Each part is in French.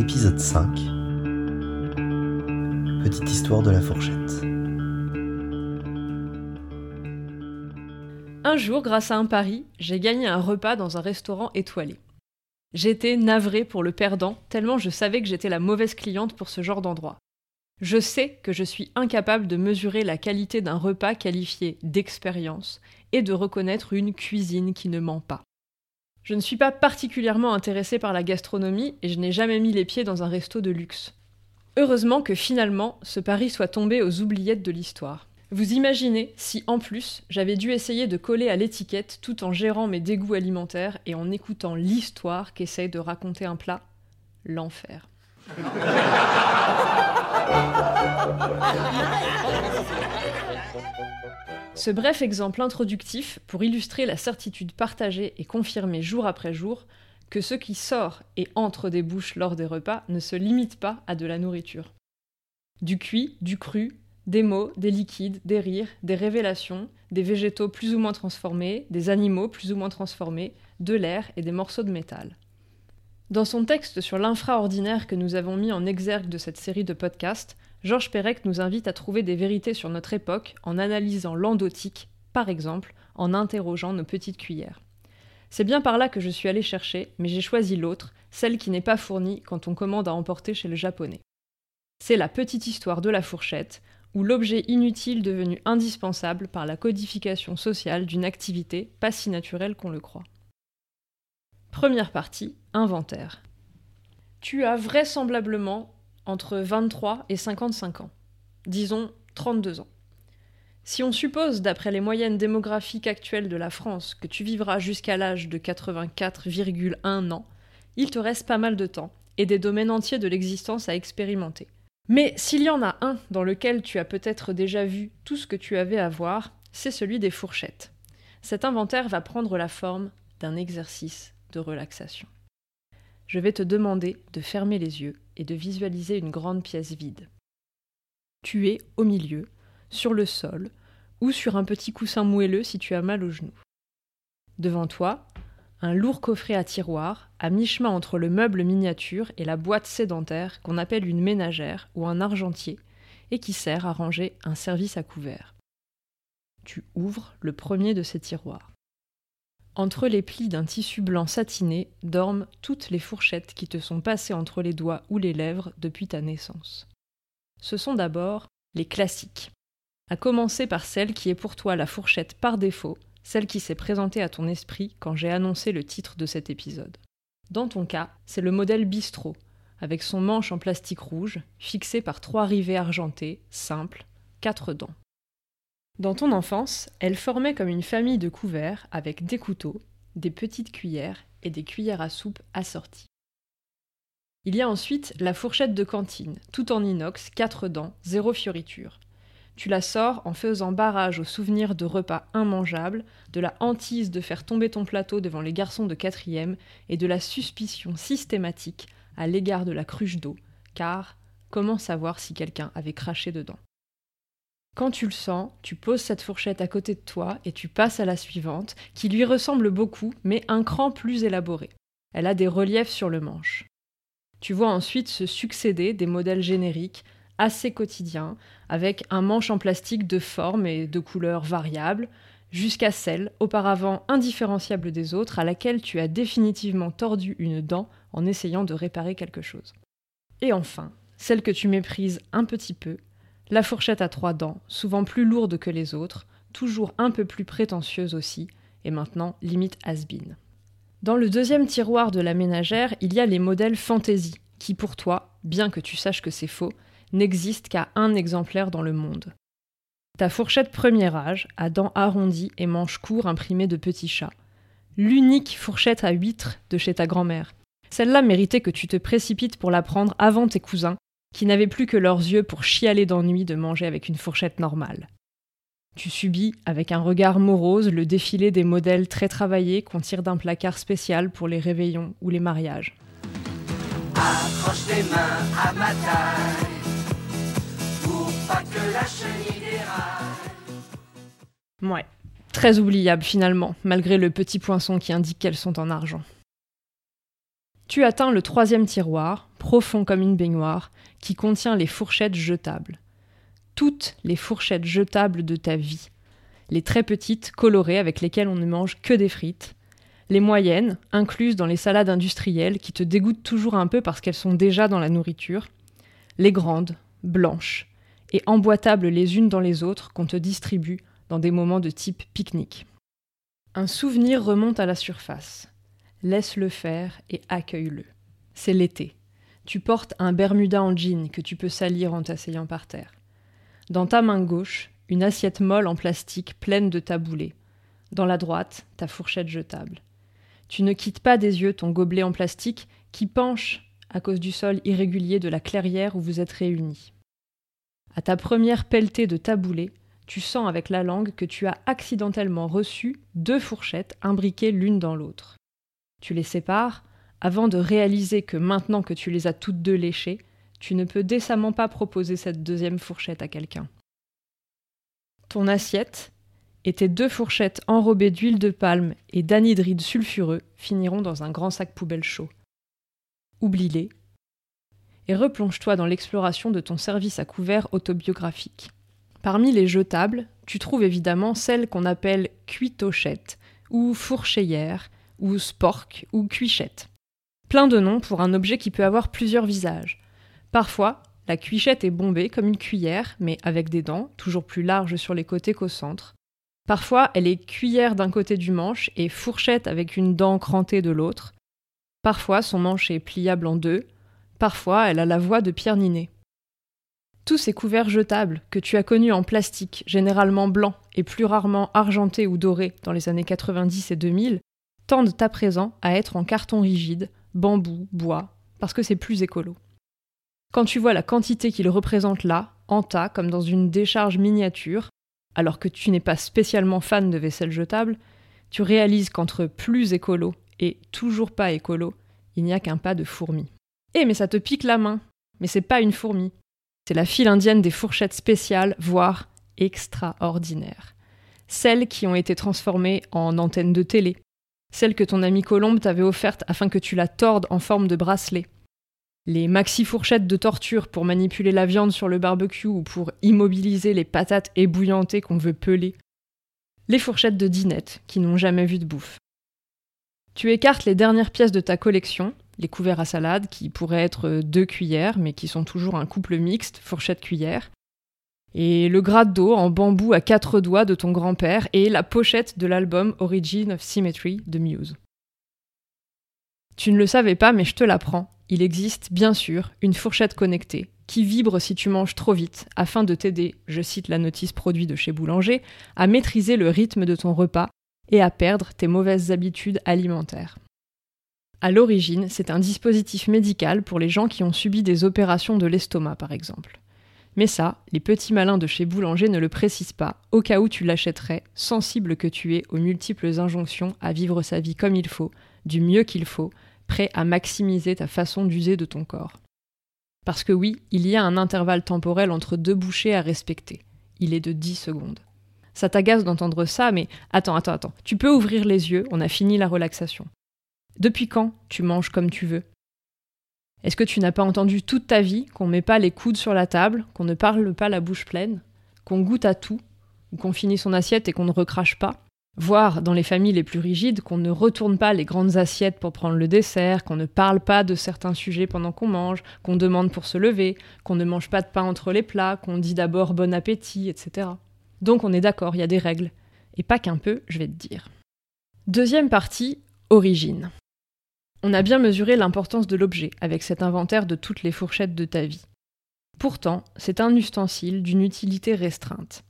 Épisode 5 Petite histoire de la fourchette. Un jour, grâce à un pari, j'ai gagné un repas dans un restaurant étoilé. J'étais navrée pour le perdant, tellement je savais que j'étais la mauvaise cliente pour ce genre d'endroit. Je sais que je suis incapable de mesurer la qualité d'un repas qualifié d'expérience et de reconnaître une cuisine qui ne ment pas. Je ne suis pas particulièrement intéressée par la gastronomie et je n'ai jamais mis les pieds dans un resto de luxe. Heureusement que finalement ce pari soit tombé aux oubliettes de l'histoire. Vous imaginez si en plus j'avais dû essayer de coller à l'étiquette tout en gérant mes dégoûts alimentaires et en écoutant l'histoire qu'essaye de raconter un plat L'enfer. Ce bref exemple introductif pour illustrer la certitude partagée et confirmée jour après jour que ce qui sort et entre des bouches lors des repas ne se limite pas à de la nourriture. Du cuit, du cru, des mots, des liquides, des rires, des révélations, des végétaux plus ou moins transformés, des animaux plus ou moins transformés, de l'air et des morceaux de métal. Dans son texte sur l'infraordinaire que nous avons mis en exergue de cette série de podcasts, Georges Perec nous invite à trouver des vérités sur notre époque en analysant l'endotique, par exemple, en interrogeant nos petites cuillères. C'est bien par là que je suis allée chercher, mais j'ai choisi l'autre, celle qui n'est pas fournie quand on commande à emporter chez le japonais. C'est la petite histoire de la fourchette, ou l'objet inutile devenu indispensable par la codification sociale d'une activité pas si naturelle qu'on le croit. Première partie, inventaire. Tu as vraisemblablement entre 23 et 55 ans. Disons 32 ans. Si on suppose, d'après les moyennes démographiques actuelles de la France, que tu vivras jusqu'à l'âge de 84,1 ans, il te reste pas mal de temps et des domaines entiers de l'existence à expérimenter. Mais s'il y en a un dans lequel tu as peut-être déjà vu tout ce que tu avais à voir, c'est celui des fourchettes. Cet inventaire va prendre la forme d'un exercice de relaxation. Je vais te demander de fermer les yeux et de visualiser une grande pièce vide. Tu es au milieu, sur le sol, ou sur un petit coussin moelleux si tu as mal au genou. Devant toi, un lourd coffret à tiroir, à mi-chemin entre le meuble miniature et la boîte sédentaire qu'on appelle une ménagère ou un argentier, et qui sert à ranger un service à couvert. Tu ouvres le premier de ces tiroirs. Entre les plis d'un tissu blanc satiné dorment toutes les fourchettes qui te sont passées entre les doigts ou les lèvres depuis ta naissance. Ce sont d'abord les classiques, à commencer par celle qui est pour toi la fourchette par défaut, celle qui s'est présentée à ton esprit quand j'ai annoncé le titre de cet épisode. Dans ton cas, c'est le modèle bistrot, avec son manche en plastique rouge, fixé par trois rivets argentés, simples, quatre dents. Dans ton enfance, elle formait comme une famille de couverts avec des couteaux, des petites cuillères et des cuillères à soupe assorties. Il y a ensuite la fourchette de cantine, tout en inox, quatre dents, zéro fioriture. Tu la sors en faisant barrage au souvenir de repas immangeables, de la hantise de faire tomber ton plateau devant les garçons de quatrième et de la suspicion systématique à l'égard de la cruche d'eau, car comment savoir si quelqu'un avait craché dedans? Quand tu le sens, tu poses cette fourchette à côté de toi et tu passes à la suivante, qui lui ressemble beaucoup, mais un cran plus élaboré. Elle a des reliefs sur le manche. Tu vois ensuite se succéder des modèles génériques, assez quotidiens, avec un manche en plastique de forme et de couleurs variables, jusqu'à celle, auparavant indifférenciable des autres, à laquelle tu as définitivement tordu une dent en essayant de réparer quelque chose. Et enfin, celle que tu méprises un petit peu, la fourchette à trois dents, souvent plus lourde que les autres, toujours un peu plus prétentieuse aussi, et maintenant limite has -been. Dans le deuxième tiroir de la ménagère, il y a les modèles fantaisie, qui pour toi, bien que tu saches que c'est faux, n'existent qu'à un exemplaire dans le monde. Ta fourchette premier âge, à dents arrondies et manches courts imprimées de petits chats. L'unique fourchette à huîtres de chez ta grand-mère. Celle-là méritait que tu te précipites pour la prendre avant tes cousins, qui n'avaient plus que leurs yeux pour chialer d'ennui de manger avec une fourchette normale. Tu subis, avec un regard morose, le défilé des modèles très travaillés qu'on tire d'un placard spécial pour les réveillons ou les mariages. Accroche tes mains à ma taille, pour pas que la chenille déraille. Ouais, très oubliable finalement, malgré le petit poinçon qui indique qu'elles sont en argent. Tu atteins le troisième tiroir, profond comme une baignoire, qui contient les fourchettes jetables. Toutes les fourchettes jetables de ta vie. Les très petites, colorées, avec lesquelles on ne mange que des frites. Les moyennes, incluses dans les salades industrielles, qui te dégoûtent toujours un peu parce qu'elles sont déjà dans la nourriture. Les grandes, blanches, et emboîtables les unes dans les autres qu'on te distribue dans des moments de type pique-nique. Un souvenir remonte à la surface. Laisse-le faire et accueille-le. C'est l'été. Tu portes un Bermuda en jean que tu peux salir en t'asseyant par terre. Dans ta main gauche, une assiette molle en plastique pleine de taboulés. Dans la droite, ta fourchette jetable. Tu ne quittes pas des yeux ton gobelet en plastique qui penche à cause du sol irrégulier de la clairière où vous êtes réunis. À ta première pelletée de taboulé, tu sens avec la langue que tu as accidentellement reçu deux fourchettes imbriquées l'une dans l'autre. Tu les sépares avant de réaliser que maintenant que tu les as toutes deux léchées, tu ne peux décemment pas proposer cette deuxième fourchette à quelqu'un. Ton assiette et tes deux fourchettes enrobées d'huile de palme et d'anhydride sulfureux finiront dans un grand sac poubelle chaud. Oublie-les et replonge-toi dans l'exploration de ton service à couvert autobiographique. Parmi les jetables, tu trouves évidemment celles qu'on appelle cuitochettes ou fourcheyères ou spork ou cuichette. Plein de noms pour un objet qui peut avoir plusieurs visages. Parfois, la cuichette est bombée comme une cuillère, mais avec des dents, toujours plus larges sur les côtés qu'au centre. Parfois, elle est cuillère d'un côté du manche et fourchette avec une dent crantée de l'autre. Parfois, son manche est pliable en deux. Parfois, elle a la voix de Pierre Ninet. Tous ces couverts jetables que tu as connus en plastique, généralement blanc et plus rarement argenté ou doré dans les années 90 et 2000, tendent à présent à être en carton rigide, bambou, bois, parce que c'est plus écolo. Quand tu vois la quantité qu'ils représentent là, en tas, comme dans une décharge miniature, alors que tu n'es pas spécialement fan de vaisselle jetable, tu réalises qu'entre plus écolo et toujours pas écolo, il n'y a qu'un pas de fourmi. Eh mais ça te pique la main Mais c'est pas une fourmi. C'est la file indienne des fourchettes spéciales, voire extraordinaires. Celles qui ont été transformées en antennes de télé, celle que ton ami Colombe t'avait offerte afin que tu la tordes en forme de bracelet. Les maxi-fourchettes de torture pour manipuler la viande sur le barbecue ou pour immobiliser les patates ébouillantées qu'on veut peler. Les fourchettes de dinette qui n'ont jamais vu de bouffe. Tu écartes les dernières pièces de ta collection, les couverts à salade qui pourraient être deux cuillères mais qui sont toujours un couple mixte, fourchette-cuillère, et le grade d'eau en bambou à quatre doigts de ton grand-père et la pochette de l'album Origin of Symmetry de Muse. Tu ne le savais pas, mais je te l'apprends. Il existe, bien sûr, une fourchette connectée qui vibre si tu manges trop vite afin de t'aider, je cite la notice produit de chez Boulanger, à maîtriser le rythme de ton repas et à perdre tes mauvaises habitudes alimentaires. À l'origine, c'est un dispositif médical pour les gens qui ont subi des opérations de l'estomac, par exemple. Mais ça, les petits malins de chez Boulanger ne le précisent pas, au cas où tu l'achèterais, sensible que tu es aux multiples injonctions à vivre sa vie comme il faut, du mieux qu'il faut, prêt à maximiser ta façon d'user de ton corps. Parce que oui, il y a un intervalle temporel entre deux bouchées à respecter. Il est de 10 secondes. Ça t'agace d'entendre ça, mais attends, attends, attends. Tu peux ouvrir les yeux, on a fini la relaxation. Depuis quand tu manges comme tu veux? Est-ce que tu n'as pas entendu toute ta vie qu'on ne met pas les coudes sur la table, qu'on ne parle pas la bouche pleine, qu'on goûte à tout, ou qu'on finit son assiette et qu'on ne recrache pas? Voire, dans les familles les plus rigides, qu'on ne retourne pas les grandes assiettes pour prendre le dessert, qu'on ne parle pas de certains sujets pendant qu'on mange, qu'on demande pour se lever, qu'on ne mange pas de pain entre les plats, qu'on dit d'abord bon appétit, etc. Donc on est d'accord, il y a des règles. Et pas qu'un peu, je vais te dire. Deuxième partie, origine. On a bien mesuré l'importance de l'objet avec cet inventaire de toutes les fourchettes de ta vie. Pourtant, c'est un ustensile d'une utilité restreinte.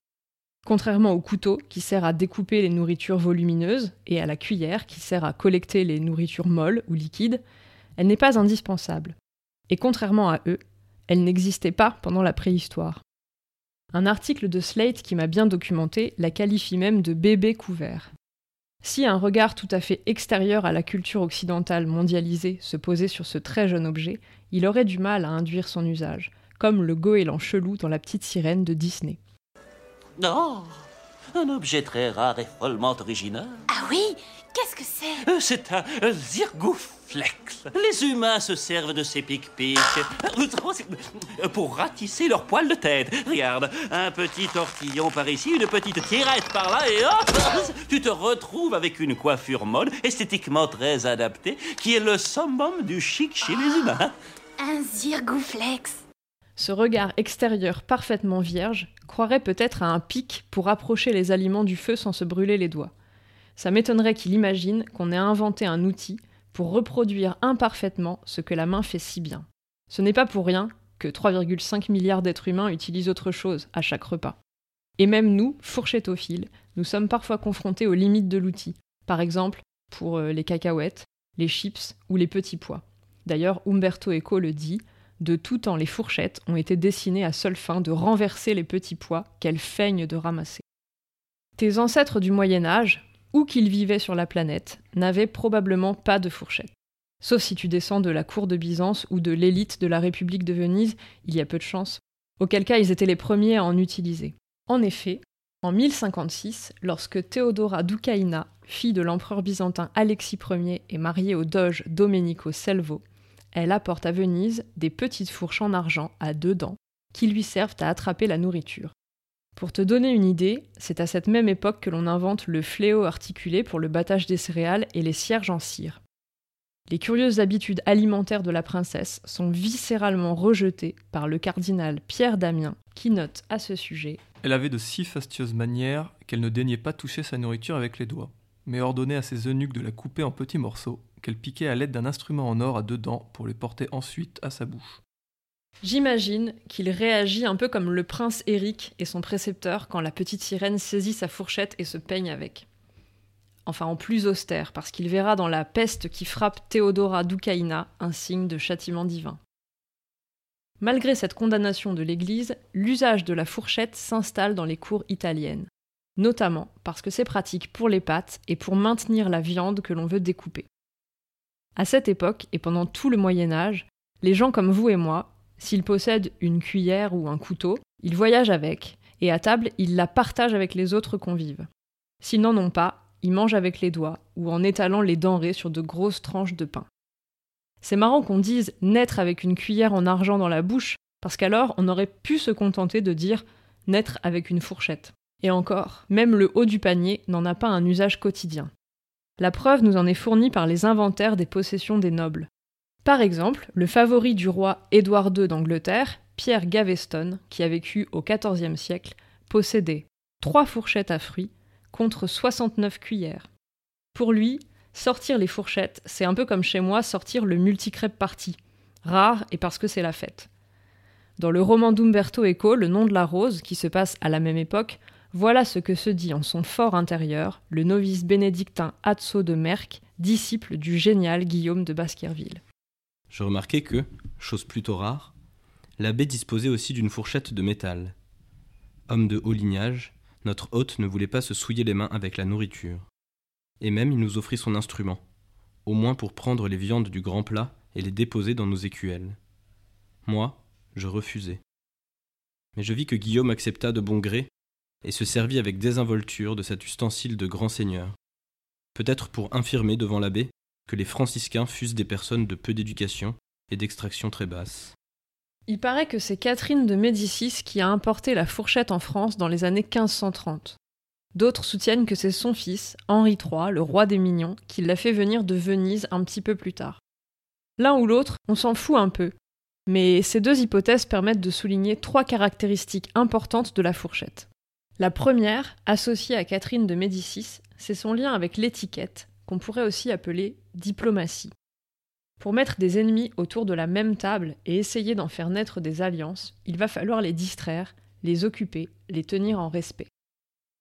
Contrairement au couteau qui sert à découper les nourritures volumineuses et à la cuillère qui sert à collecter les nourritures molles ou liquides, elle n'est pas indispensable. Et contrairement à eux, elle n'existait pas pendant la préhistoire. Un article de Slate qui m'a bien documenté la qualifie même de bébé couvert. Si un regard tout à fait extérieur à la culture occidentale mondialisée se posait sur ce très jeune objet, il aurait du mal à induire son usage, comme le goéland chelou dans La petite sirène de Disney. Oh Un objet très rare et follement original. Ah oui Qu'est-ce que c'est? Euh, C'est un euh, zirgouflex. Les humains se servent de ces pic-pics euh, pour ratisser leur poil de tête. Regarde, un petit tortillon par ici, une petite tirette par là, et hop Tu te retrouves avec une coiffure mode, esthétiquement très adaptée, qui est le summum du chic chez les humains. Un zirgouflex. Ce regard extérieur parfaitement vierge croirait peut-être à un pic pour approcher les aliments du feu sans se brûler les doigts. Ça m'étonnerait qu'il imagine qu'on ait inventé un outil pour reproduire imparfaitement ce que la main fait si bien. Ce n'est pas pour rien que 3,5 milliards d'êtres humains utilisent autre chose à chaque repas. Et même nous, fourchettophiles, nous sommes parfois confrontés aux limites de l'outil. Par exemple, pour euh, les cacahuètes, les chips ou les petits pois. D'ailleurs, Umberto Eco le dit, de tout temps les fourchettes ont été dessinées à seule fin de renverser les petits pois qu'elles feignent de ramasser. Tes ancêtres du Moyen Âge, où qu'ils vivaient sur la planète, n'avaient probablement pas de fourchette. Sauf si tu descends de la cour de Byzance ou de l'élite de la République de Venise, il y a peu de chance, auquel cas ils étaient les premiers à en utiliser. En effet, en 1056, lorsque Théodora Doukaina, fille de l'empereur byzantin Alexis Ier, est mariée au doge Domenico Selvo, elle apporte à Venise des petites fourches en argent à deux dents qui lui servent à attraper la nourriture. Pour te donner une idée, c'est à cette même époque que l'on invente le fléau articulé pour le battage des céréales et les cierges en cire. Les curieuses habitudes alimentaires de la princesse sont viscéralement rejetées par le cardinal Pierre Damien, qui note à ce sujet Elle avait de si fastueuses manières qu'elle ne daignait pas toucher sa nourriture avec les doigts, mais ordonnait à ses eunuques de la couper en petits morceaux, qu'elle piquait à l'aide d'un instrument en or à deux dents pour les porter ensuite à sa bouche. J'imagine qu'il réagit un peu comme le prince Éric et son précepteur quand la petite sirène saisit sa fourchette et se peigne avec. Enfin, en plus austère, parce qu'il verra dans la peste qui frappe Théodora Doukaina un signe de châtiment divin. Malgré cette condamnation de l'Église, l'usage de la fourchette s'installe dans les cours italiennes, notamment parce que c'est pratique pour les pâtes et pour maintenir la viande que l'on veut découper. À cette époque, et pendant tout le Moyen Âge, les gens comme vous et moi, s'ils possèdent une cuillère ou un couteau, ils voyagent avec, et à table, ils la partagent avec les autres convives. S'ils n'en ont pas, ils mangent avec les doigts, ou en étalant les denrées sur de grosses tranches de pain. C'est marrant qu'on dise naître avec une cuillère en argent dans la bouche, parce qu'alors on aurait pu se contenter de dire naître avec une fourchette. Et encore, même le haut du panier n'en a pas un usage quotidien. La preuve nous en est fournie par les inventaires des possessions des nobles. Par exemple, le favori du roi Édouard II d'Angleterre, Pierre Gaveston, qui a vécu au XIVe siècle, possédait trois fourchettes à fruits contre 69 cuillères. Pour lui, sortir les fourchettes, c'est un peu comme chez moi sortir le multicrêpe party. Rare et parce que c'est la fête. Dans le roman d'Umberto Eco, Le nom de la rose, qui se passe à la même époque, voilà ce que se dit en son fort intérieur le novice bénédictin Atso de Merck, disciple du génial Guillaume de Baskerville. Je remarquai que, chose plutôt rare, l'abbé disposait aussi d'une fourchette de métal. Homme de haut lignage, notre hôte ne voulait pas se souiller les mains avec la nourriture. Et même il nous offrit son instrument, au moins pour prendre les viandes du grand plat et les déposer dans nos écuelles. Moi, je refusai. Mais je vis que Guillaume accepta de bon gré et se servit avec désinvolture de cet ustensile de grand seigneur, peut-être pour infirmer devant l'abbé que les franciscains fussent des personnes de peu d'éducation et d'extraction très basse. Il paraît que c'est Catherine de Médicis qui a importé la fourchette en France dans les années 1530. D'autres soutiennent que c'est son fils, Henri III, le roi des mignons, qui l'a fait venir de Venise un petit peu plus tard. L'un ou l'autre, on s'en fout un peu, mais ces deux hypothèses permettent de souligner trois caractéristiques importantes de la fourchette. La première, associée à Catherine de Médicis, c'est son lien avec l'étiquette, qu'on pourrait aussi appeler diplomatie. Pour mettre des ennemis autour de la même table et essayer d'en faire naître des alliances, il va falloir les distraire, les occuper, les tenir en respect.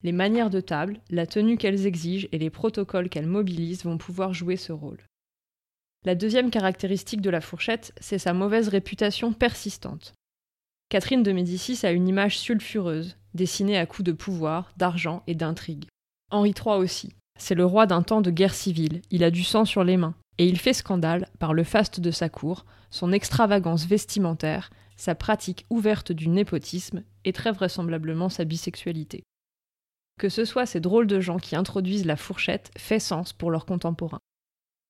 Les manières de table, la tenue qu'elles exigent et les protocoles qu'elles mobilisent vont pouvoir jouer ce rôle. La deuxième caractéristique de la fourchette, c'est sa mauvaise réputation persistante. Catherine de Médicis a une image sulfureuse, dessinée à coups de pouvoir, d'argent et d'intrigue. Henri III aussi. C'est le roi d'un temps de guerre civile, il a du sang sur les mains, et il fait scandale par le faste de sa cour, son extravagance vestimentaire, sa pratique ouverte du népotisme et très vraisemblablement sa bisexualité. que ce soit ces drôles de gens qui introduisent la fourchette fait sens pour leurs contemporains.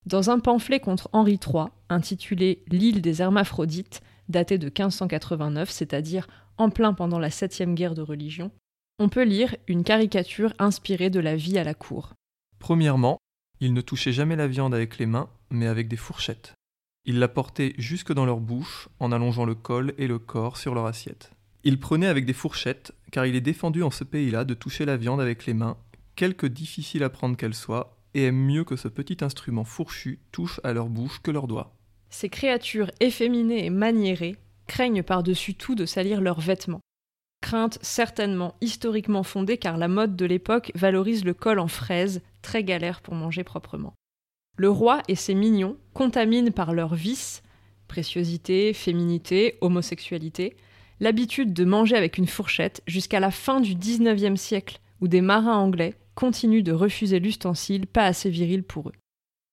Dans un pamphlet contre Henri III, intitulé L'île des Hermaphrodites, daté de 1589, c'est-à-dire en plein pendant la septième guerre de religion, on peut lire une caricature inspirée de la vie à la cour. Premièrement, ils ne touchaient jamais la viande avec les mains, mais avec des fourchettes. Ils la portaient jusque dans leur bouche, en allongeant le col et le corps sur leur assiette. Ils prenaient avec des fourchettes, car il est défendu en ce pays-là de toucher la viande avec les mains, quelque difficile à prendre qu'elle soit, et aiment mieux que ce petit instrument fourchu touche à leur bouche que leurs doigts. Ces créatures efféminées et maniérées craignent par-dessus tout de salir leurs vêtements. Crainte certainement historiquement fondée car la mode de l'époque valorise le col en fraise, très galère pour manger proprement. Le roi et ses mignons contaminent par leurs vices, préciosité, féminité, homosexualité, l'habitude de manger avec une fourchette jusqu'à la fin du XIXe siècle, où des marins anglais continuent de refuser l'ustensile pas assez viril pour eux.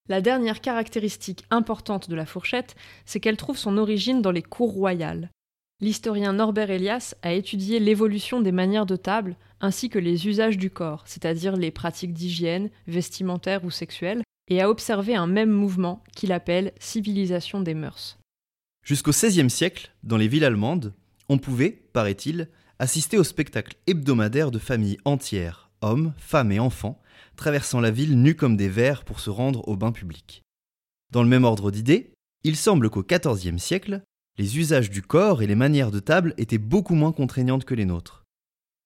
La dernière caractéristique importante de la fourchette, c'est qu'elle trouve son origine dans les cours royales. L'historien Norbert Elias a étudié l'évolution des manières de table ainsi que les usages du corps, c'est-à-dire les pratiques d'hygiène, vestimentaires ou sexuelles, et a observé un même mouvement qu'il appelle civilisation des mœurs. Jusqu'au XVIe siècle, dans les villes allemandes, on pouvait, paraît-il, assister au spectacle hebdomadaire de familles entières, hommes, femmes et enfants, traversant la ville nus comme des vers pour se rendre au bain public. Dans le même ordre d'idées, il semble qu'au XIVe siècle, les usages du corps et les manières de table étaient beaucoup moins contraignantes que les nôtres.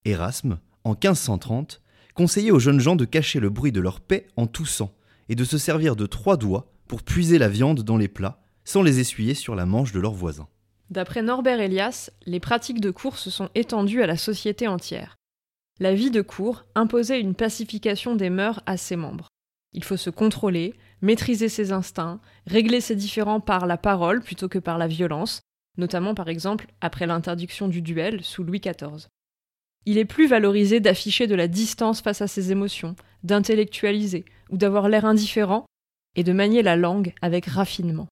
Erasme, en 1530, conseillait aux jeunes gens de cacher le bruit de leur paix en toussant et de se servir de trois doigts pour puiser la viande dans les plats sans les essuyer sur la manche de leurs voisins. D'après Norbert Elias, les pratiques de cour se sont étendues à la société entière. La vie de cour imposait une pacification des mœurs à ses membres. Il faut se contrôler, maîtriser ses instincts, régler ses différends par la parole plutôt que par la violence, notamment par exemple après l'interdiction du duel sous Louis XIV. Il est plus valorisé d'afficher de la distance face à ses émotions, d'intellectualiser ou d'avoir l'air indifférent, et de manier la langue avec raffinement.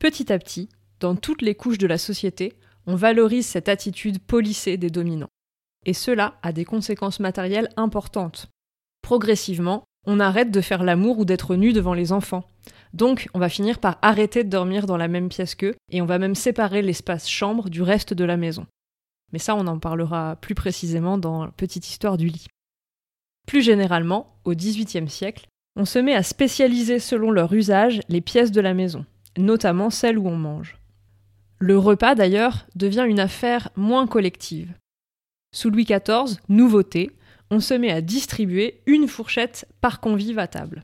Petit à petit, dans toutes les couches de la société, on valorise cette attitude polissée des dominants. Et cela a des conséquences matérielles importantes. Progressivement, on arrête de faire l'amour ou d'être nu devant les enfants. Donc, on va finir par arrêter de dormir dans la même pièce qu'eux, et on va même séparer l'espace chambre du reste de la maison. Mais ça, on en parlera plus précisément dans Petite histoire du lit. Plus généralement, au XVIIIe siècle, on se met à spécialiser selon leur usage les pièces de la maison, notamment celles où on mange. Le repas, d'ailleurs, devient une affaire moins collective. Sous Louis XIV, nouveauté, on se met à distribuer une fourchette par convive à table.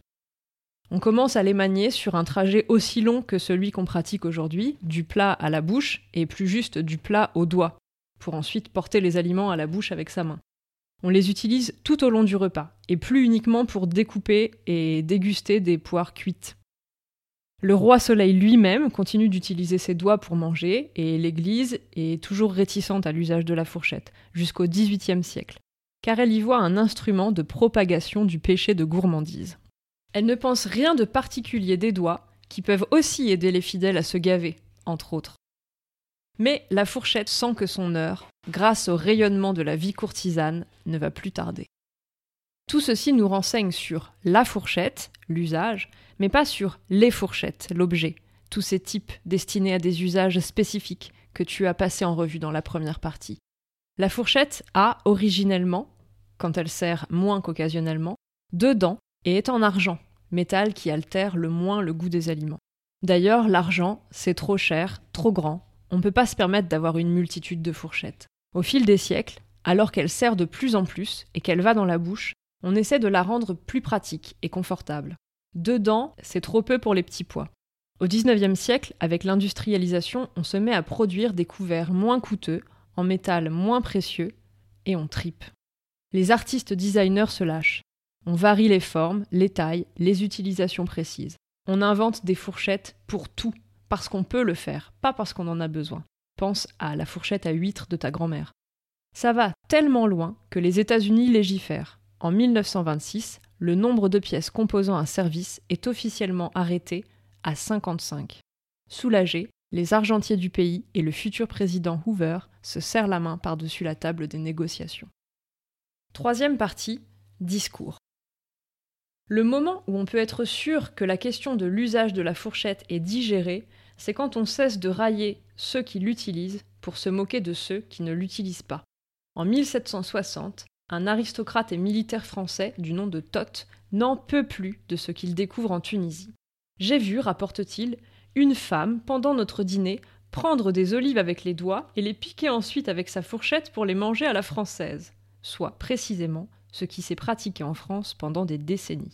On commence à les manier sur un trajet aussi long que celui qu'on pratique aujourd'hui, du plat à la bouche et plus juste du plat au doigt, pour ensuite porter les aliments à la bouche avec sa main. On les utilise tout au long du repas, et plus uniquement pour découper et déguster des poires cuites. Le roi Soleil lui-même continue d'utiliser ses doigts pour manger, et l'Église est toujours réticente à l'usage de la fourchette, jusqu'au XVIIIe siècle, car elle y voit un instrument de propagation du péché de gourmandise. Elle ne pense rien de particulier des doigts, qui peuvent aussi aider les fidèles à se gaver, entre autres. Mais la fourchette sent que son heure, grâce au rayonnement de la vie courtisane, ne va plus tarder. Tout ceci nous renseigne sur la fourchette, l'usage, mais pas sur les fourchettes, l'objet, tous ces types destinés à des usages spécifiques que tu as passés en revue dans la première partie. La fourchette a originellement, quand elle sert moins qu'occasionnellement, deux dents et est en argent, métal qui altère le moins le goût des aliments. D'ailleurs, l'argent, c'est trop cher, trop grand, on ne peut pas se permettre d'avoir une multitude de fourchettes. Au fil des siècles, alors qu'elle sert de plus en plus et qu'elle va dans la bouche, on essaie de la rendre plus pratique et confortable. Dedans, c'est trop peu pour les petits pois. Au XIXe siècle, avec l'industrialisation, on se met à produire des couverts moins coûteux, en métal moins précieux, et on tripe. Les artistes designers se lâchent. On varie les formes, les tailles, les utilisations précises. On invente des fourchettes pour tout, parce qu'on peut le faire, pas parce qu'on en a besoin. Pense à la fourchette à huîtres de ta grand-mère. Ça va tellement loin que les États-Unis légifèrent. En 1926, le nombre de pièces composant un service est officiellement arrêté à 55. Soulagés, les argentiers du pays et le futur président Hoover se serrent la main par-dessus la table des négociations. Troisième partie, discours. Le moment où on peut être sûr que la question de l'usage de la fourchette est digérée, c'est quand on cesse de railler ceux qui l'utilisent pour se moquer de ceux qui ne l'utilisent pas. En 1760, un aristocrate et militaire français du nom de Toth n'en peut plus de ce qu'il découvre en Tunisie. J'ai vu, rapporte-t-il, une femme, pendant notre dîner, prendre des olives avec les doigts et les piquer ensuite avec sa fourchette pour les manger à la française, soit précisément ce qui s'est pratiqué en France pendant des décennies.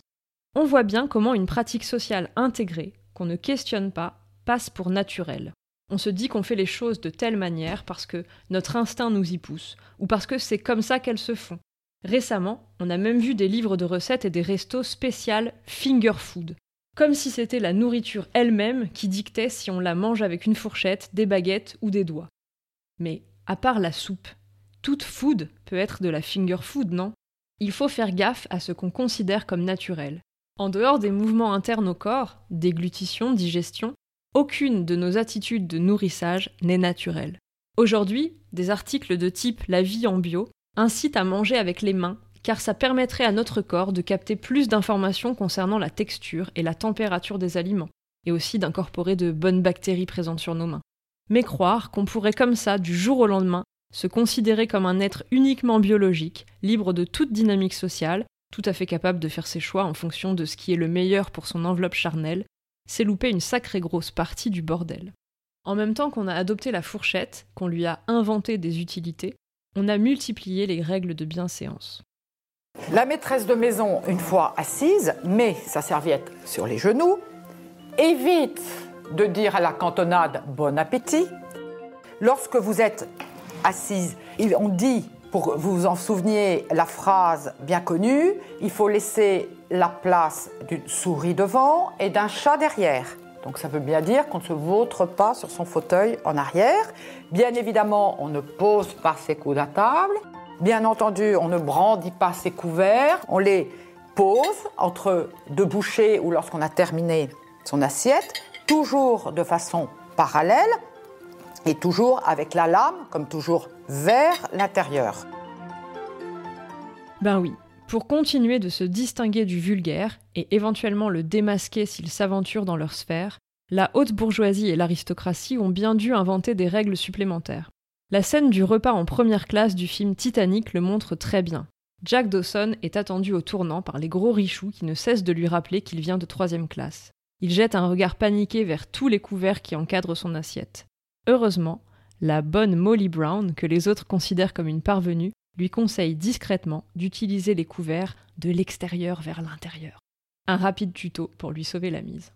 On voit bien comment une pratique sociale intégrée, qu'on ne questionne pas, passe pour naturelle. On se dit qu'on fait les choses de telle manière parce que notre instinct nous y pousse, ou parce que c'est comme ça qu'elles se font. Récemment, on a même vu des livres de recettes et des restos spécial finger food, comme si c'était la nourriture elle-même qui dictait si on la mange avec une fourchette, des baguettes ou des doigts. Mais, à part la soupe, toute food peut être de la finger food, non? Il faut faire gaffe à ce qu'on considère comme naturel. En dehors des mouvements internes au corps, déglutition, digestion, aucune de nos attitudes de nourrissage n'est naturelle. Aujourd'hui, des articles de type La vie en bio incitent à manger avec les mains, car ça permettrait à notre corps de capter plus d'informations concernant la texture et la température des aliments, et aussi d'incorporer de bonnes bactéries présentes sur nos mains. Mais croire qu'on pourrait comme ça, du jour au lendemain, se considérer comme un être uniquement biologique, libre de toute dynamique sociale, tout à fait capable de faire ses choix en fonction de ce qui est le meilleur pour son enveloppe charnelle, c'est louper une sacrée grosse partie du bordel. En même temps qu'on a adopté la fourchette, qu'on lui a inventé des utilités, on a multiplié les règles de bienséance. La maîtresse de maison, une fois assise, met sa serviette sur les genoux, évite de dire à la cantonade bon appétit. Lorsque vous êtes assise, on dit, pour vous en souveniez, la phrase bien connue, il faut laisser la place d'une souris devant et d'un chat derrière. Donc ça veut bien dire qu'on ne se vautre pas sur son fauteuil en arrière. Bien évidemment, on ne pose pas ses coudes à table. Bien entendu, on ne brandit pas ses couverts. On les pose entre deux bouchées ou lorsqu'on a terminé son assiette, toujours de façon parallèle et toujours avec la lame, comme toujours, vers l'intérieur. Ben oui, pour continuer de se distinguer du vulgaire, et éventuellement le démasquer s'il s'aventure dans leur sphère, la haute bourgeoisie et l'aristocratie ont bien dû inventer des règles supplémentaires. La scène du repas en première classe du film Titanic le montre très bien. Jack Dawson est attendu au tournant par les gros richoux qui ne cessent de lui rappeler qu'il vient de troisième classe. Il jette un regard paniqué vers tous les couverts qui encadrent son assiette. Heureusement, la bonne Molly Brown, que les autres considèrent comme une parvenue, lui conseille discrètement d'utiliser les couverts de l'extérieur vers l'intérieur. Un rapide tuto pour lui sauver la mise.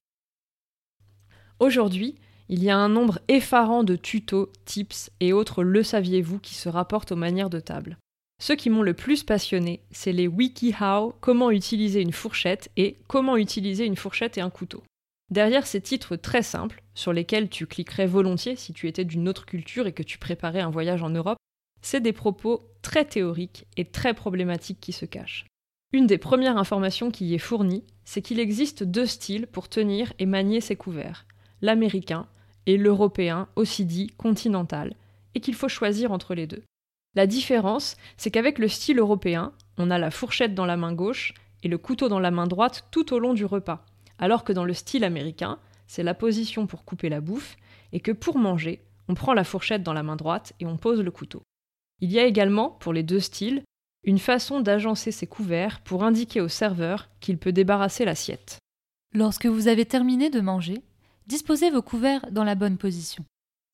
Aujourd'hui, il y a un nombre effarant de tutos, tips et autres le saviez-vous qui se rapportent aux manières de table. Ceux qui m'ont le plus passionné, c'est les WikiHow, comment utiliser une fourchette et comment utiliser une fourchette et un couteau. Derrière ces titres très simples, sur lesquels tu cliquerais volontiers si tu étais d'une autre culture et que tu préparais un voyage en Europe, c'est des propos très théoriques et très problématiques qui se cachent. Une des premières informations qui y est fournie, c'est qu'il existe deux styles pour tenir et manier ses couverts, l'américain et l'européen, aussi dit continental, et qu'il faut choisir entre les deux. La différence, c'est qu'avec le style européen, on a la fourchette dans la main gauche et le couteau dans la main droite tout au long du repas alors que dans le style américain, c'est la position pour couper la bouffe, et que pour manger, on prend la fourchette dans la main droite et on pose le couteau. Il y a également, pour les deux styles, une façon d'agencer ses couverts pour indiquer au serveur qu'il peut débarrasser l'assiette. Lorsque vous avez terminé de manger, disposez vos couverts dans la bonne position.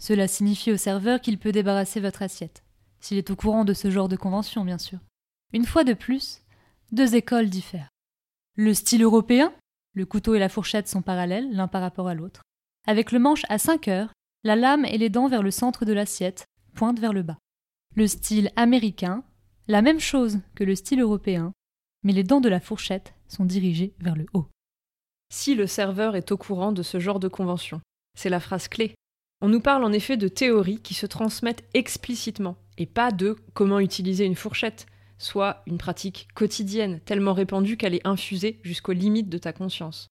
Cela signifie au serveur qu'il peut débarrasser votre assiette, s'il est au courant de ce genre de convention, bien sûr. Une fois de plus, deux écoles diffèrent. Le style européen le couteau et la fourchette sont parallèles l'un par rapport à l'autre. Avec le manche à 5 heures, la lame et les dents vers le centre de l'assiette, pointent vers le bas. Le style américain, la même chose que le style européen, mais les dents de la fourchette sont dirigées vers le haut. Si le serveur est au courant de ce genre de convention, c'est la phrase clé. On nous parle en effet de théories qui se transmettent explicitement, et pas de comment utiliser une fourchette, soit une pratique quotidienne tellement répandue qu'elle est infusée jusqu'aux limites de ta conscience.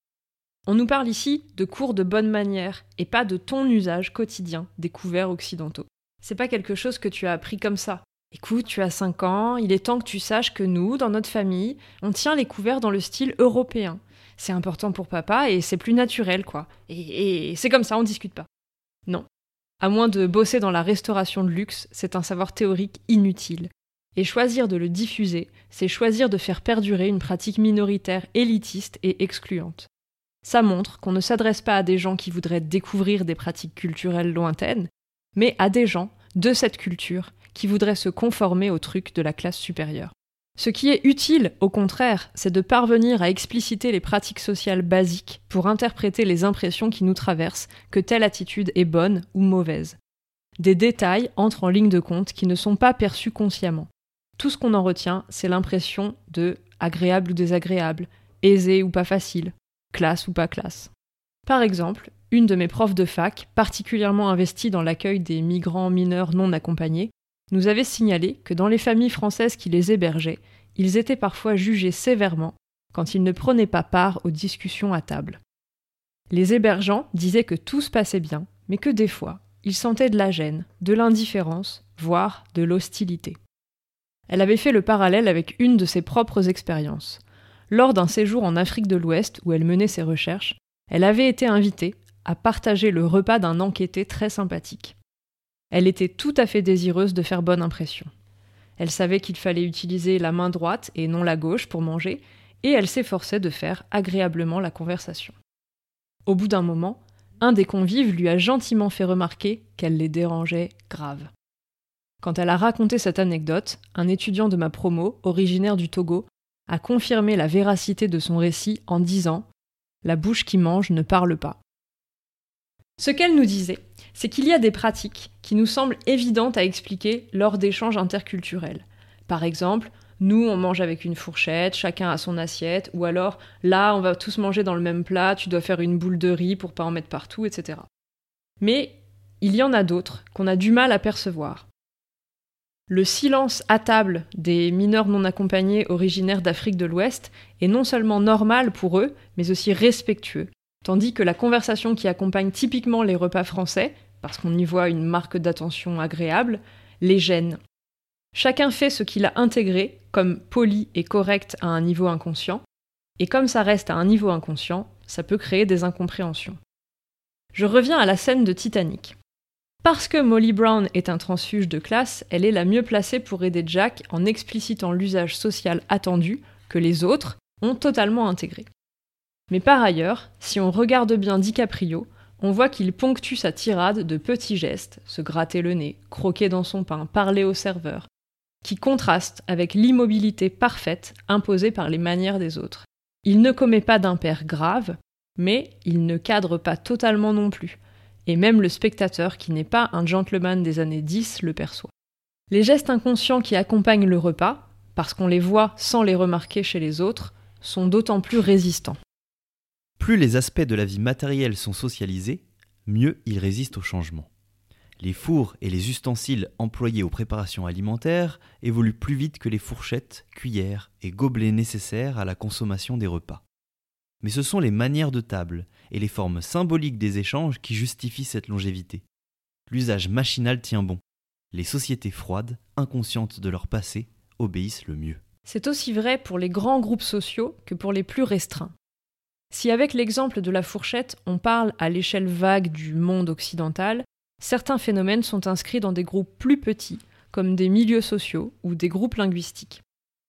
On nous parle ici de cours de bonne manière et pas de ton usage quotidien des couverts occidentaux. C'est pas quelque chose que tu as appris comme ça. Écoute, tu as 5 ans, il est temps que tu saches que nous, dans notre famille, on tient les couverts dans le style européen. C'est important pour papa et c'est plus naturel, quoi. Et, c'est comme ça, on discute pas. Non. À moins de bosser dans la restauration de luxe, c'est un savoir théorique inutile. Et choisir de le diffuser, c'est choisir de faire perdurer une pratique minoritaire élitiste et excluante. Ça montre qu'on ne s'adresse pas à des gens qui voudraient découvrir des pratiques culturelles lointaines, mais à des gens de cette culture qui voudraient se conformer aux trucs de la classe supérieure. Ce qui est utile, au contraire, c'est de parvenir à expliciter les pratiques sociales basiques pour interpréter les impressions qui nous traversent que telle attitude est bonne ou mauvaise. Des détails entrent en ligne de compte qui ne sont pas perçus consciemment. Tout ce qu'on en retient, c'est l'impression de agréable ou désagréable, aisé ou pas facile, classe ou pas classe. Par exemple, une de mes profs de fac, particulièrement investie dans l'accueil des migrants mineurs non accompagnés, nous avait signalé que dans les familles françaises qui les hébergeaient, ils étaient parfois jugés sévèrement quand ils ne prenaient pas part aux discussions à table. Les hébergeants disaient que tout se passait bien, mais que des fois, ils sentaient de la gêne, de l'indifférence, voire de l'hostilité. Elle avait fait le parallèle avec une de ses propres expériences. Lors d'un séjour en Afrique de l'Ouest où elle menait ses recherches, elle avait été invitée à partager le repas d'un enquêté très sympathique. Elle était tout à fait désireuse de faire bonne impression. Elle savait qu'il fallait utiliser la main droite et non la gauche pour manger, et elle s'efforçait de faire agréablement la conversation. Au bout d'un moment, un des convives lui a gentiment fait remarquer qu'elle les dérangeait grave. Quand elle a raconté cette anecdote, un étudiant de ma promo, originaire du Togo, a confirmé la véracité de son récit en disant La bouche qui mange ne parle pas. Ce qu'elle nous disait, c'est qu'il y a des pratiques qui nous semblent évidentes à expliquer lors d'échanges interculturels. Par exemple, nous, on mange avec une fourchette, chacun a son assiette, ou alors là, on va tous manger dans le même plat, tu dois faire une boule de riz pour pas en mettre partout, etc. Mais il y en a d'autres qu'on a du mal à percevoir. Le silence à table des mineurs non accompagnés originaires d'Afrique de l'Ouest est non seulement normal pour eux, mais aussi respectueux, tandis que la conversation qui accompagne typiquement les repas français, parce qu'on y voit une marque d'attention agréable, les gêne. Chacun fait ce qu'il a intégré comme poli et correct à un niveau inconscient, et comme ça reste à un niveau inconscient, ça peut créer des incompréhensions. Je reviens à la scène de Titanic. Parce que Molly Brown est un transfuge de classe, elle est la mieux placée pour aider Jack en explicitant l'usage social attendu que les autres ont totalement intégré. Mais par ailleurs, si on regarde bien DiCaprio, on voit qu'il ponctue sa tirade de petits gestes, se gratter le nez, croquer dans son pain, parler au serveur, qui contrastent avec l'immobilité parfaite imposée par les manières des autres. Il ne commet pas d'impair grave, mais il ne cadre pas totalement non plus, et même le spectateur qui n'est pas un gentleman des années 10 le perçoit. Les gestes inconscients qui accompagnent le repas, parce qu'on les voit sans les remarquer chez les autres, sont d'autant plus résistants. Plus les aspects de la vie matérielle sont socialisés, mieux ils résistent au changement. Les fours et les ustensiles employés aux préparations alimentaires évoluent plus vite que les fourchettes, cuillères et gobelets nécessaires à la consommation des repas. Mais ce sont les manières de table et les formes symboliques des échanges qui justifient cette longévité. L'usage machinal tient bon. Les sociétés froides, inconscientes de leur passé, obéissent le mieux. C'est aussi vrai pour les grands groupes sociaux que pour les plus restreints. Si avec l'exemple de la fourchette, on parle à l'échelle vague du monde occidental, certains phénomènes sont inscrits dans des groupes plus petits, comme des milieux sociaux ou des groupes linguistiques.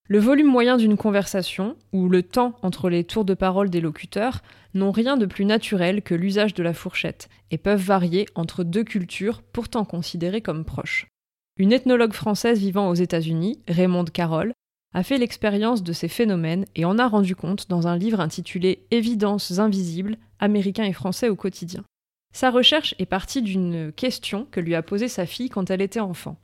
Le volume moyen d'une conversation, ou le temps entre les tours de parole des locuteurs, n'ont rien de plus naturel que l'usage de la fourchette, et peuvent varier entre deux cultures pourtant considérées comme proches. Une ethnologue française vivant aux États-Unis, Raymonde Carroll, a fait l'expérience de ces phénomènes et en a rendu compte dans un livre intitulé Évidences invisibles, américains et français au quotidien. Sa recherche est partie d'une question que lui a posée sa fille quand elle était enfant.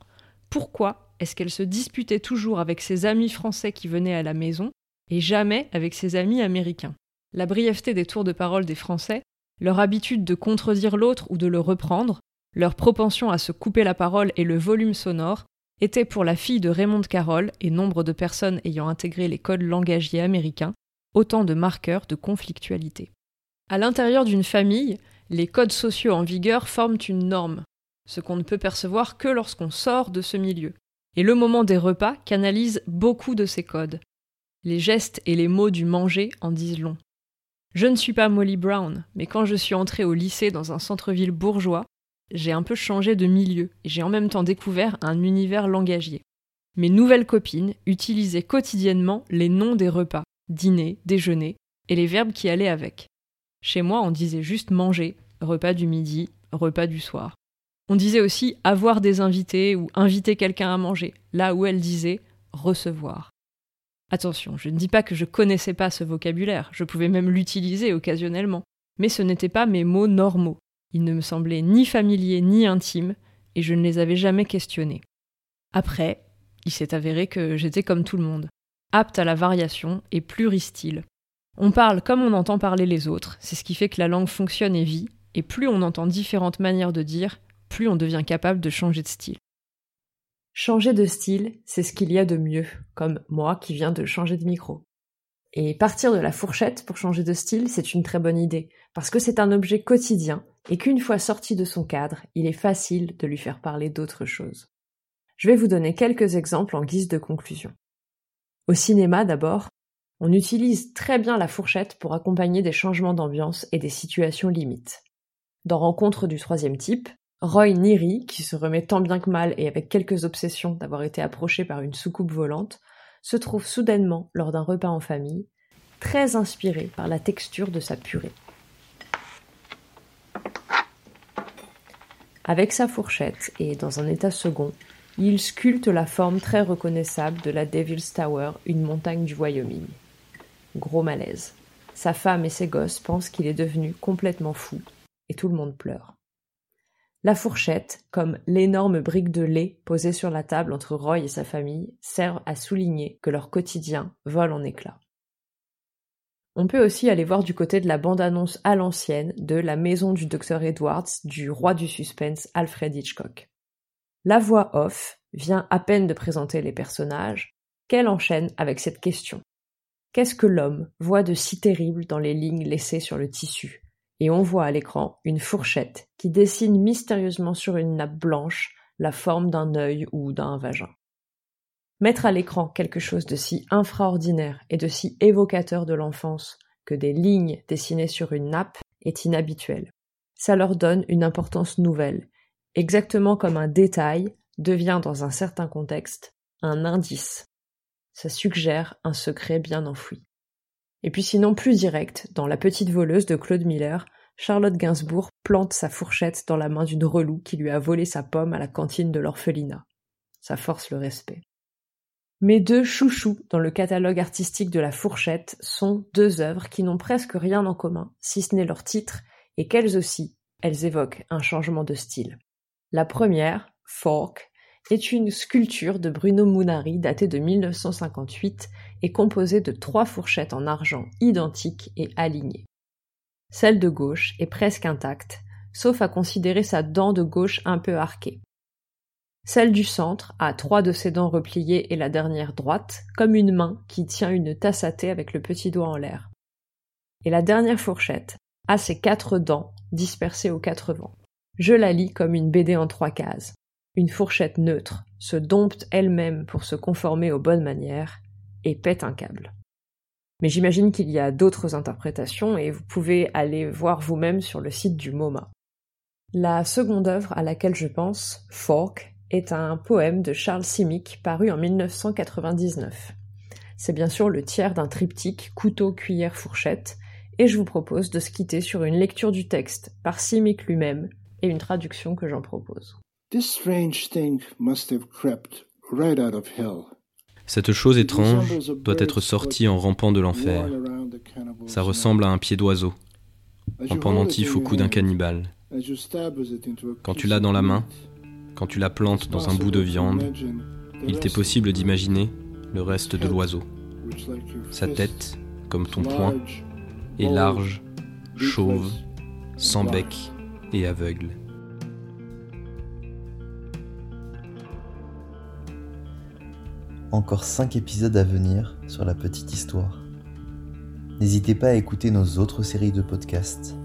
Pourquoi est-ce qu'elle se disputait toujours avec ses amis français qui venaient à la maison et jamais avec ses amis américains? La brièveté des tours de parole des Français, leur habitude de contredire l'autre ou de le reprendre, leur propension à se couper la parole et le volume sonore étaient pour la fille de Raymond Carroll et nombre de personnes ayant intégré les codes langagiers américains autant de marqueurs de conflictualité. À l'intérieur d'une famille, les codes sociaux en vigueur forment une norme, ce qu'on ne peut percevoir que lorsqu'on sort de ce milieu Et le moment des repas canalise beaucoup de ces codes. Les gestes et les mots du manger en disent long. Je ne suis pas Molly Brown, mais quand je suis entrée au lycée dans un centre-ville bourgeois, j'ai un peu changé de milieu et j'ai en même temps découvert un univers langagier. Mes nouvelles copines utilisaient quotidiennement les noms des repas, dîner, déjeuner, et les verbes qui allaient avec. Chez moi, on disait juste manger, repas du midi, repas du soir. On disait aussi avoir des invités ou inviter quelqu'un à manger, là où elle disait recevoir. Attention, je ne dis pas que je connaissais pas ce vocabulaire, je pouvais même l'utiliser occasionnellement, mais ce n'étaient pas mes mots normaux. Ils ne me semblaient ni familiers ni intimes, et je ne les avais jamais questionnés. Après, il s'est avéré que j'étais comme tout le monde, apte à la variation et pluristyle. On parle comme on entend parler les autres, c'est ce qui fait que la langue fonctionne et vit, et plus on entend différentes manières de dire, plus on devient capable de changer de style. Changer de style, c'est ce qu'il y a de mieux, comme moi qui viens de changer de micro. Et partir de la fourchette pour changer de style, c'est une très bonne idée, parce que c'est un objet quotidien, et qu'une fois sorti de son cadre, il est facile de lui faire parler d'autre chose. Je vais vous donner quelques exemples en guise de conclusion. Au cinéma d'abord, on utilise très bien la fourchette pour accompagner des changements d'ambiance et des situations limites. Dans Rencontre du troisième type, Roy Neary, qui se remet tant bien que mal et avec quelques obsessions d'avoir été approché par une soucoupe volante, se trouve soudainement, lors d'un repas en famille, très inspiré par la texture de sa purée. Avec sa fourchette et dans un état second, il sculpte la forme très reconnaissable de la Devil's Tower, une montagne du Wyoming. Gros malaise. Sa femme et ses gosses pensent qu'il est devenu complètement fou, et tout le monde pleure. La fourchette, comme l'énorme brique de lait posée sur la table entre Roy et sa famille, servent à souligner que leur quotidien vole en éclats. On peut aussi aller voir du côté de la bande-annonce à l'ancienne de La maison du docteur Edwards du roi du suspense Alfred Hitchcock. La voix off vient à peine de présenter les personnages, qu'elle enchaîne avec cette question. Qu'est-ce que l'homme voit de si terrible dans les lignes laissées sur le tissu? Et on voit à l'écran une fourchette qui dessine mystérieusement sur une nappe blanche la forme d'un œil ou d'un vagin. Mettre à l'écran quelque chose de si infraordinaire et de si évocateur de l'enfance que des lignes dessinées sur une nappe est inhabituel. Ça leur donne une importance nouvelle, exactement comme un détail devient dans un certain contexte un indice. Ça suggère un secret bien enfoui. Et puis sinon plus direct, dans La petite voleuse de Claude Miller, Charlotte Gainsbourg plante sa fourchette dans la main d'une relou qui lui a volé sa pomme à la cantine de l'orphelinat. Ça force le respect. Mes deux chouchous dans le catalogue artistique de la fourchette sont deux œuvres qui n'ont presque rien en commun, si ce n'est leur titre, et qu'elles aussi, elles évoquent un changement de style. La première, Fork, est une sculpture de Bruno Munari datée de 1958 et composée de trois fourchettes en argent identiques et alignées. Celle de gauche est presque intacte, sauf à considérer sa dent de gauche un peu arquée. Celle du centre a trois de ses dents repliées et la dernière droite, comme une main qui tient une tasse à thé avec le petit doigt en l'air. Et la dernière fourchette a ses quatre dents dispersées aux quatre vents. Je la lis comme une BD en trois cases. Une fourchette neutre se dompte elle-même pour se conformer aux bonnes manières et pète un câble. Mais j'imagine qu'il y a d'autres interprétations et vous pouvez aller voir vous-même sur le site du MoMA. La seconde œuvre à laquelle je pense, Fork, est un poème de Charles Simic paru en 1999. C'est bien sûr le tiers d'un triptyque couteau, cuillère, fourchette, et je vous propose de se quitter sur une lecture du texte par Simic lui-même et une traduction que j'en propose. Cette chose étrange doit être sortie en rampant de l'enfer. Ça ressemble à un pied d'oiseau, en pendentif au cou d'un cannibale. Quand tu l'as dans la main, quand tu la plantes dans un bout de viande, il t'est possible d'imaginer le reste de l'oiseau. Sa tête, comme ton poing, est large, chauve, sans bec et aveugle. Encore 5 épisodes à venir sur la petite histoire. N'hésitez pas à écouter nos autres séries de podcasts.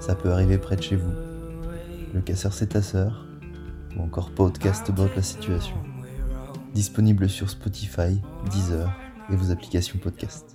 Ça peut arriver près de chez vous. Le casseur c'est ta sœur, ou encore podcast about la situation. disponible sur Spotify, Deezer et vos applications podcast.